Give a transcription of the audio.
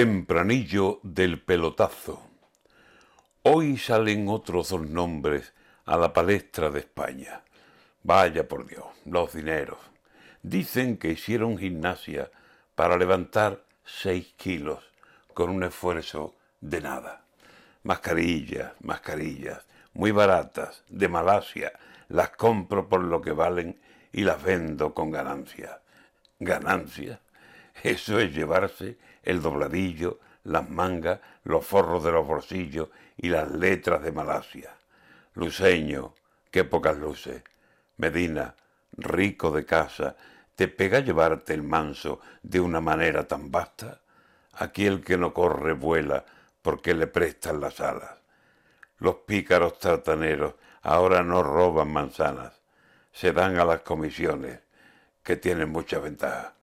Tempranillo del pelotazo. Hoy salen otros dos nombres a la palestra de España. Vaya por Dios, los dineros. Dicen que hicieron gimnasia para levantar seis kilos con un esfuerzo de nada. Mascarillas, mascarillas, muy baratas, de Malasia, las compro por lo que valen y las vendo con ganancia. ¿Ganancia? Eso es llevarse el dobladillo, las mangas, los forros de los bolsillos y las letras de Malasia. Luceño, qué pocas luces. Medina, rico de casa, ¿te pega llevarte el manso de una manera tan vasta? Aquí el que no corre vuela porque le prestan las alas. Los pícaros tartaneros ahora no roban manzanas, se dan a las comisiones, que tienen mucha ventaja.